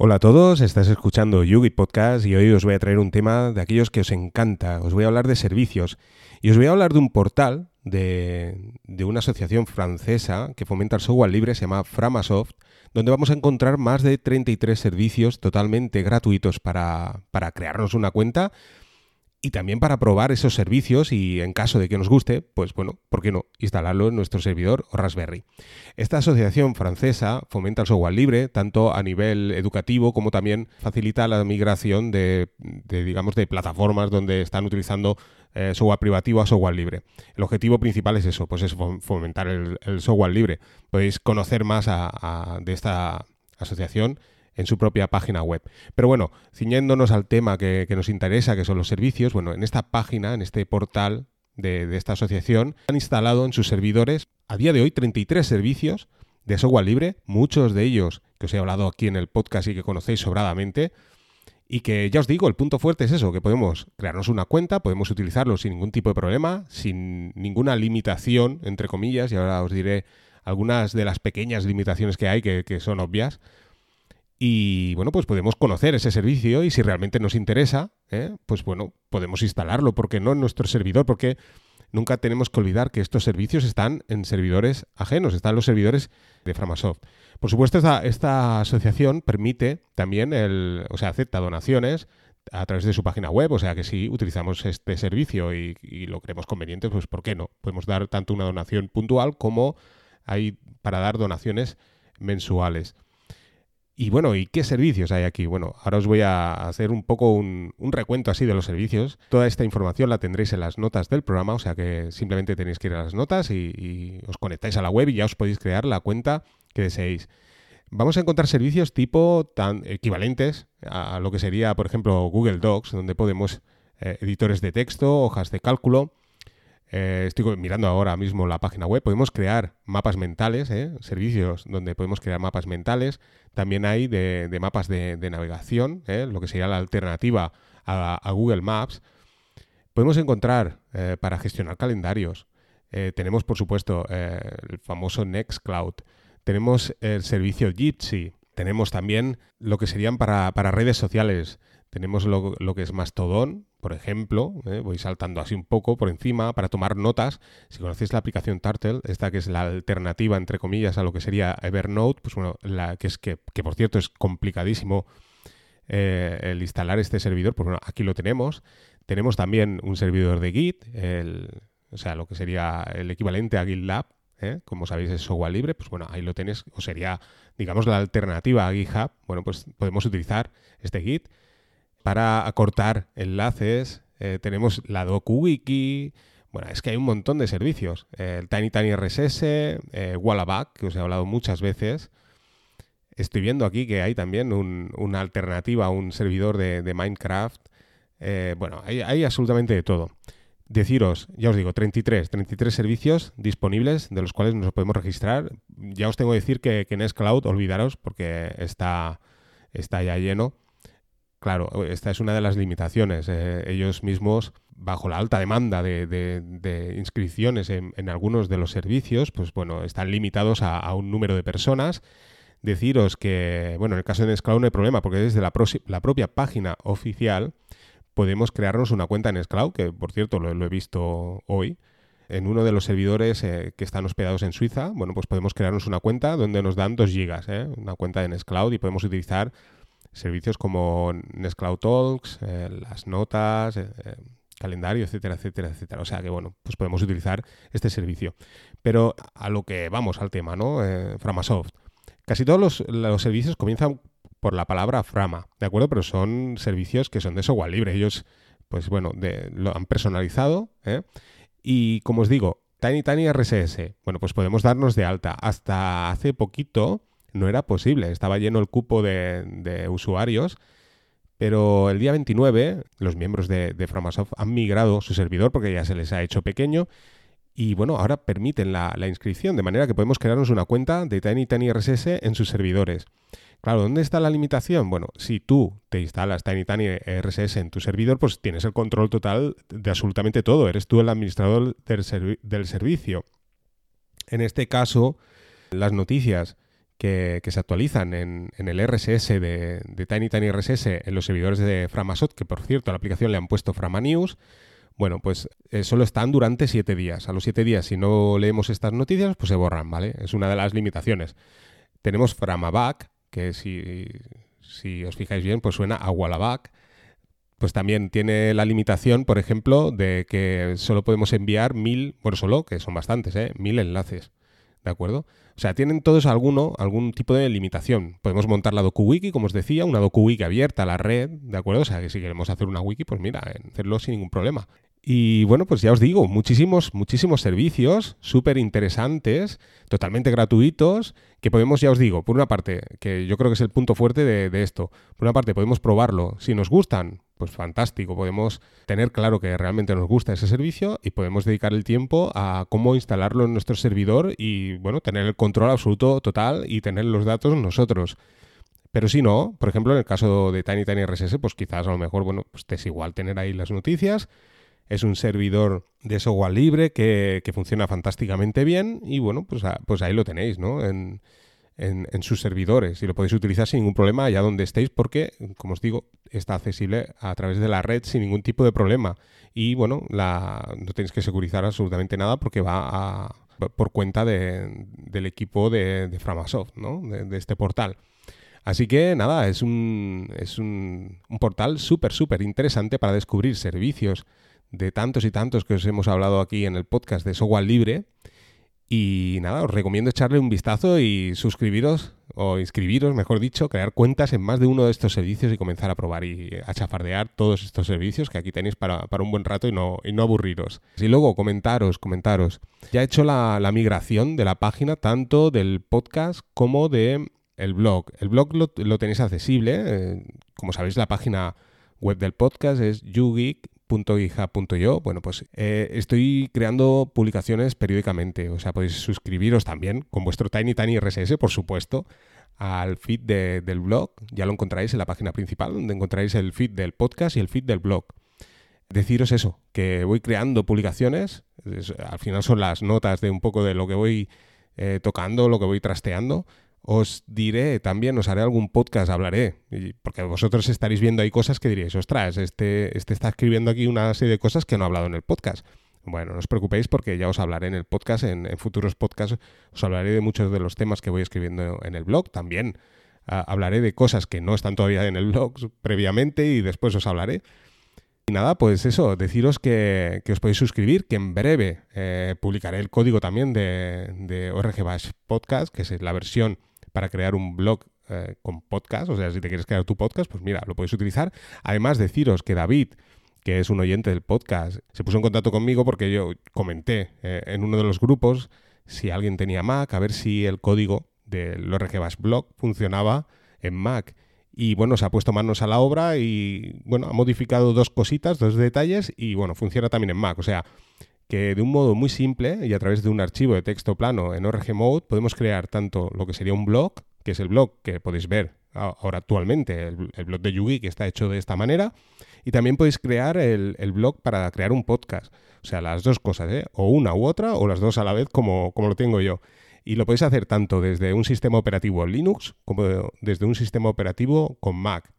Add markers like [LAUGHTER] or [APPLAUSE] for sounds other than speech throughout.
Hola a todos, estás escuchando Yugi Podcast y hoy os voy a traer un tema de aquellos que os encanta. Os voy a hablar de servicios y os voy a hablar de un portal de, una asociación francesa que fomenta el software libre, se llama Framasoft, donde vamos a encontrar más de 33 servicios totalmente gratuitos para, para crearnos una cuenta y también para probar esos servicios y en caso de que nos guste, pues bueno, ¿por qué no? Instalarlo en nuestro servidor o Raspberry. Esta asociación francesa fomenta el software libre, tanto a nivel educativo como también facilita la migración de, digamos, de plataformas donde están utilizando eh, software privativo a software libre. El objetivo principal es eso, pues es fomentar el, software libre. Podéis conocer más de esta asociación en su propia página web. Pero bueno, ciñéndonos al tema que, nos interesa, que son los servicios, bueno, en esta página, en este portal de, esta asociación, han instalado en sus servidores a día de hoy 33 servicios de software libre, muchos de ellos que os he hablado aquí en el podcast y que conocéis sobradamente, y que ya os digo, el punto fuerte es eso, que podemos crearnos una cuenta, podemos utilizarlo sin ningún tipo de problema, sin ninguna limitación, entre comillas, y ahora os diré algunas de las pequeñas limitaciones que hay que, que son obvias, y bueno, pues podemos conocer ese servicio y si realmente nos interesa, ¿eh? pues bueno, podemos instalarlo, porque no en nuestro servidor, porque nunca tenemos que olvidar que estos servicios están en servidores ajenos, están los servidores de Framasoft. Por supuesto, esta, asociación permite también, el, o sea, acepta donaciones a través de su página web, o sea que si utilizamos este servicio y, y, lo creemos conveniente, pues ¿por qué no? Podemos dar tanto una donación puntual como hay para dar donaciones mensuales. Y bueno, ¿y qué servicios hay aquí? Bueno, ahora os voy a hacer un poco un, recuento así de los servicios. Toda esta información la tendréis en las notas del programa, o sea que simplemente tenéis que ir a las notas y, os conectáis a la web y ya os podéis crear la cuenta que deseéis. Vamos a encontrar servicios tipo tan equivalentes a lo que sería, por ejemplo, Google Docs, donde podemos eh, editores de texto, hojas de cálculo, eh, estoy mirando ahora mismo la página web. Podemos crear mapas mentales, ¿eh? servicios donde podemos crear mapas mentales. También hay de, mapas de, navegación, ¿eh? lo que sería la alternativa a, Google Maps. Podemos encontrar para gestionar calendarios. tenemos, por supuesto, el famoso Nextcloud. Tenemos el servicio Jitsi. Tenemos también lo que serían para, redes sociales. Tenemos lo, que es Mastodon, por ejemplo, ¿eh? voy saltando así un poco por encima para tomar notas. Si conocéis la aplicación Turtle, esta que es la alternativa, entre comillas, a lo que sería Evernote, pues bueno, la que es que, por cierto es complicadísimo eh, el instalar este servidor, pues bueno, aquí lo tenemos. Tenemos también un servidor de Git, o sea, lo que sería el equivalente a GitLab, ¿eh? como sabéis es software libre, pues bueno, ahí lo tenéis, o sería, digamos, la alternativa a GitHub. Bueno, pues podemos utilizar este Git para acortar enlaces. Eh, tenemos la DocuWiki. Bueno, es que hay un montón de servicios. el Tiny Tiny RSS, eh, Wallaback, que os he hablado muchas veces. Estoy viendo aquí que hay también una alternativa un servidor de, Minecraft. Eh, bueno, hay, absolutamente de todo. Deciros, ya os digo, 33, 33 servicios disponibles de los cuales nos podemos registrar. Ya os tengo que decir que, que Nextcloud, olvidaros porque está, está ya lleno. Claro, esta es una de las limitaciones. Eh, ellos mismos, bajo la alta demanda de, inscripciones en, algunos de los servicios, pues bueno, están limitados a, un número de personas. Deciros que, bueno, en el caso de Nextcloud no hay problema, porque desde la, la propia página oficial podemos crearnos una cuenta en Nextcloud, que por cierto lo, he visto hoy, en uno de los servidores eh, que están hospedados en Suiza, bueno, pues podemos crearnos una cuenta donde nos dan 2 gigas, eh, una cuenta de Nextcloud y podemos utilizar servicios como Nextcloud Talks, eh, las notas, eh, eh, calendario, etcétera, etcétera, etcétera. O sea que, bueno, pues podemos utilizar este servicio. Pero a lo que vamos al tema, ¿no? Framasoft. Casi todos los, servicios comienzan por la palabra Frama, ¿de acuerdo? Pero son servicios que son de software libre. Ellos, pues bueno, lo han personalizado. Y como os digo, Tiny Tiny RSS. Bueno, pues podemos darnos de alta. Hasta hace poquito no era posible, estaba lleno el cupo de, usuarios, pero el día 29 los miembros de, de, Framasoft han migrado su servidor porque ya se les ha hecho pequeño y bueno, ahora permiten la, inscripción, de manera que podemos crearnos una cuenta de Tiny Tiny RSS en sus servidores. Claro, ¿dónde está la limitación? Bueno, si tú te instalas Tiny Tiny RSS en tu servidor, pues tienes el control total de absolutamente todo. Eres tú el administrador del, del servicio. En este caso, las noticias que, se actualizan en, el RSS de, de, Tiny Tiny RSS en los servidores de Framasoft, que por cierto a la aplicación le han puesto Frama News, bueno, pues eh, solo están durante siete días. A los siete días, si no leemos estas noticias, pues se borran, ¿vale? Es una de las limitaciones. Tenemos Framaback, que si, si os fijáis bien, pues suena a Wallaback. Pues también tiene la limitación, por ejemplo, de que solo podemos enviar mil, bueno, solo, que son bastantes, ¿eh? Mil enlaces. ¿De acuerdo? O sea, tienen todos alguno, algún tipo de limitación. Podemos montar la DocuWiki, como os decía, una DocuWiki abierta a la red, ¿de acuerdo? O sea, que si queremos hacer una wiki, pues mira, hacerlo sin ningún problema. Y bueno, pues ya os digo, muchísimos, muchísimos servicios súper interesantes, totalmente gratuitos, que podemos, ya os digo, por una parte, que yo creo que es el punto fuerte de, de esto, por una parte podemos probarlo, si nos gustan, pues fantástico, podemos tener claro que realmente nos gusta ese servicio y podemos dedicar el tiempo a cómo instalarlo en nuestro servidor y, bueno, tener el control absoluto total y tener los datos nosotros. Pero si no, por ejemplo, en el caso de Tiny Tiny RSS, pues quizás a lo mejor, bueno, pues es igual tener ahí las noticias. Es un servidor de software libre que, que funciona fantásticamente bien y, bueno, pues, pues ahí lo tenéis, ¿no? En, en, sus servidores y lo podéis utilizar sin ningún problema allá donde estéis porque, como os digo, está accesible a través de la red sin ningún tipo de problema. Y bueno, la, no tenéis que securizar absolutamente nada porque va por cuenta del equipo de, Framasoft, ¿no? de, este portal. Así que nada, es un, es un, un portal súper, súper interesante para descubrir servicios de tantos y tantos que os hemos hablado aquí en el podcast de software libre y nada, os recomiendo echarle un vistazo y suscribiros, o inscribiros, mejor dicho, crear cuentas en más de uno de estos servicios y comenzar a probar y a chafardear todos estos servicios que aquí tenéis para, un buen rato y no, y no aburriros. Y luego, comentaros, comentaros. Ya he hecho la, migración de la página tanto del podcast como de el blog. El blog lo, tenéis accesible. Eh, como sabéis, la página web del podcast es YouGeek .github.io, bueno, pues eh, estoy creando publicaciones periódicamente, o sea, podéis suscribiros también con vuestro Tiny Tiny RSS, por supuesto, al feed del blog, ya lo encontraréis en la página principal, donde encontraréis el feed del podcast y el feed del blog. Deciros eso, que voy creando publicaciones, al final son las notas de un poco de lo que voy eh, tocando, lo que voy trasteando, os diré también, os haré algún podcast, hablaré, porque vosotros estaréis viendo ahí cosas que diréis, ostras, este, este está escribiendo aquí una serie de cosas que no ha hablado en el podcast. Bueno, no os preocupéis porque ya os hablaré en el podcast, en, futuros podcasts os hablaré de muchos de los temas que voy escribiendo en el blog. También ah, hablaré de cosas que no están todavía en el blog previamente y después os hablaré. Y nada, pues eso, deciros que, os podéis suscribir, que en breve eh, publicaré el código también de, de ORG Bash Podcast, que es la versión para crear un blog eh, con podcast, o sea, si te quieres crear tu podcast, pues mira, lo puedes utilizar. Además, deciros que David, que es un oyente del podcast, se puso en contacto conmigo porque yo comenté eh, en uno de los grupos si alguien tenía Mac, a ver si el código del ORG Blog funcionaba en Mac. Y bueno, se ha puesto manos a la obra y bueno, ha modificado dos cositas, dos detalles y bueno, funciona también en Mac. O sea, que de un modo muy simple y a través de un archivo de texto plano en ORG Mode podemos crear tanto lo que sería un blog, que es el blog que podéis ver ahora actualmente, el, blog de Yugi que está hecho de esta manera, y también podéis crear el, blog para crear un podcast. O sea, las dos cosas, ¿eh? o una u otra, o las dos a la vez como, como lo tengo yo. Y lo podéis hacer tanto desde un sistema operativo Linux como desde un sistema operativo con Mac.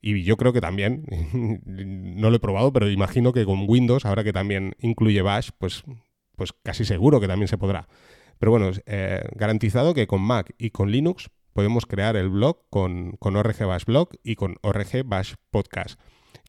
Y yo creo que también, [LAUGHS] no lo he probado, pero imagino que con Windows, ahora que también incluye Bash, pues, pues casi seguro que también se podrá. Pero bueno, eh, garantizado que con Mac y con Linux podemos crear el blog con, con ORG Bash Blog y con ORG Bash Podcast.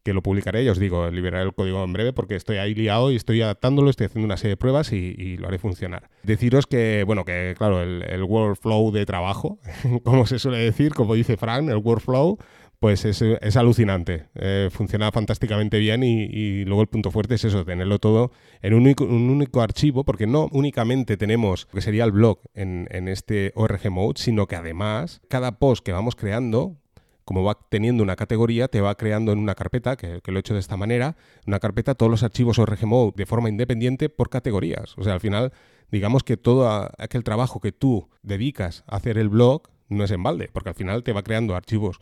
Que lo publicaré, ya os digo, liberaré el código en breve porque estoy ahí liado y estoy adaptándolo, estoy haciendo una serie de pruebas y, lo haré funcionar. Deciros que, bueno, que claro, el, el workflow de trabajo, [LAUGHS] como se suele decir, como dice Frank, el workflow, pues es, alucinante. Eh, funciona fantásticamente bien y, luego el punto fuerte es eso, tenerlo todo en un único, archivo, porque no únicamente tenemos lo que sería el blog en, este ORG Mode, sino que además cada post que vamos creando, como va teniendo una categoría, te va creando en una carpeta, que, que, lo he hecho de esta manera, una carpeta todos los archivos ORG Mode de forma independiente por categorías. O sea, al final, digamos que todo aquel trabajo que tú dedicas a hacer el blog no es en balde, porque al final te va creando archivos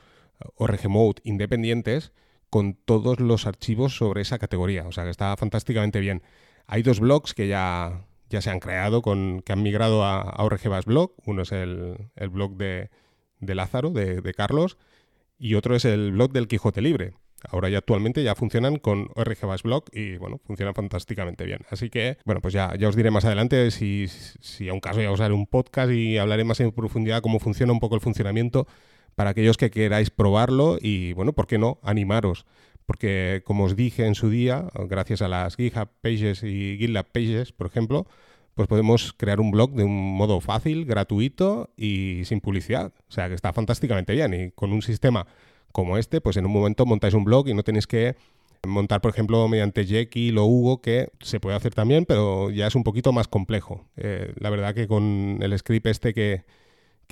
o Mode independientes con todos los archivos sobre esa categoría. O sea que está fantásticamente bien. Hay dos blogs que ya, ya se han creado, con, que han migrado a, a ORG Blog. Uno es el, blog de, Lázaro, de, de, Carlos, y otro es el blog del Quijote Libre. Ahora ya actualmente ya funcionan con ORG Blog y bueno, funcionan fantásticamente bien. Así que, bueno, pues ya, ya os diré más adelante si, si a un caso ya os haré un podcast y hablaré más en profundidad cómo funciona un poco el funcionamiento para aquellos que queráis probarlo y bueno, ¿por qué no? Animaros. Porque como os dije en su día, gracias a las GitHub Pages y GitLab Pages, por ejemplo, pues podemos crear un blog de un modo fácil, gratuito y sin publicidad. O sea que está fantásticamente bien. Y con un sistema como este, pues en un momento montáis un blog y no tenéis que montar, por ejemplo, mediante Jekyll o Hugo, que se puede hacer también, pero ya es un poquito más complejo. Eh, la verdad que con el script este que,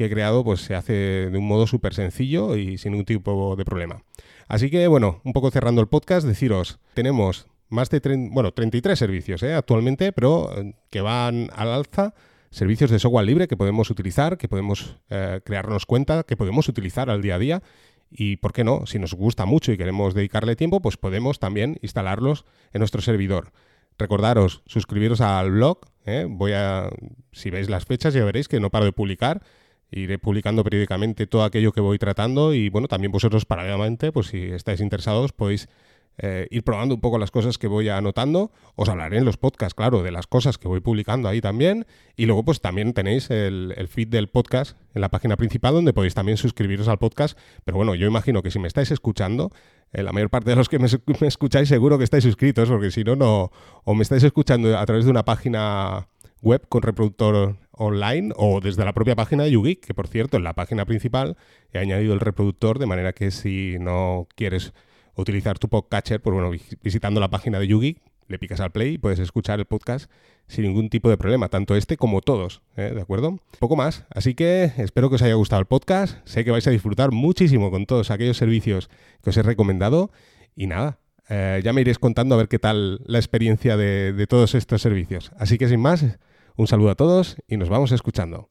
he creado, pues se hace de un modo súper sencillo y sin ningún tipo de problema. Así que, bueno, un poco cerrando el podcast, deciros, tenemos más de bueno, 33 servicios ¿eh? actualmente, pero eh, que van al alza. Servicios de software libre que podemos utilizar, que podemos crearnos cuenta, que podemos utilizar al día a día y, ¿por qué no? Si nos gusta mucho y queremos dedicarle tiempo, pues podemos también instalarlos en nuestro servidor. Recordaros, suscribiros al blog. ¿eh? Voy a, si veis las fechas, ya veréis que no paro de publicar. Iré publicando periódicamente todo aquello que voy tratando y, bueno, también vosotros paralelamente, pues si estáis interesados, podéis eh, ir probando un poco las cosas que voy anotando. Os hablaré en los podcasts, claro, de las cosas que voy publicando ahí también. Y luego, pues también tenéis el, feed del podcast en la página principal donde podéis también suscribiros al podcast. Pero bueno, yo imagino que si me estáis escuchando, eh, la mayor parte de los que me, escucháis seguro que estáis suscritos, porque si no, no, o me estáis escuchando a través de una página web con reproductor online o desde la propia página de YouGeek, que por cierto en la página principal he añadido el reproductor de manera que si no quieres utilizar tu podcatcher, pues bueno, visitando la página de Yugi, le picas al play y puedes escuchar el podcast sin ningún tipo de problema, tanto este como todos, ¿eh? ¿de acuerdo? Poco más, así que espero que os haya gustado el podcast, sé que vais a disfrutar muchísimo con todos aquellos servicios que os he recomendado y nada, eh, ya me iréis contando a ver qué tal la experiencia de todos estos servicios. Así que sin más, un saludo a todos y nos vamos escuchando.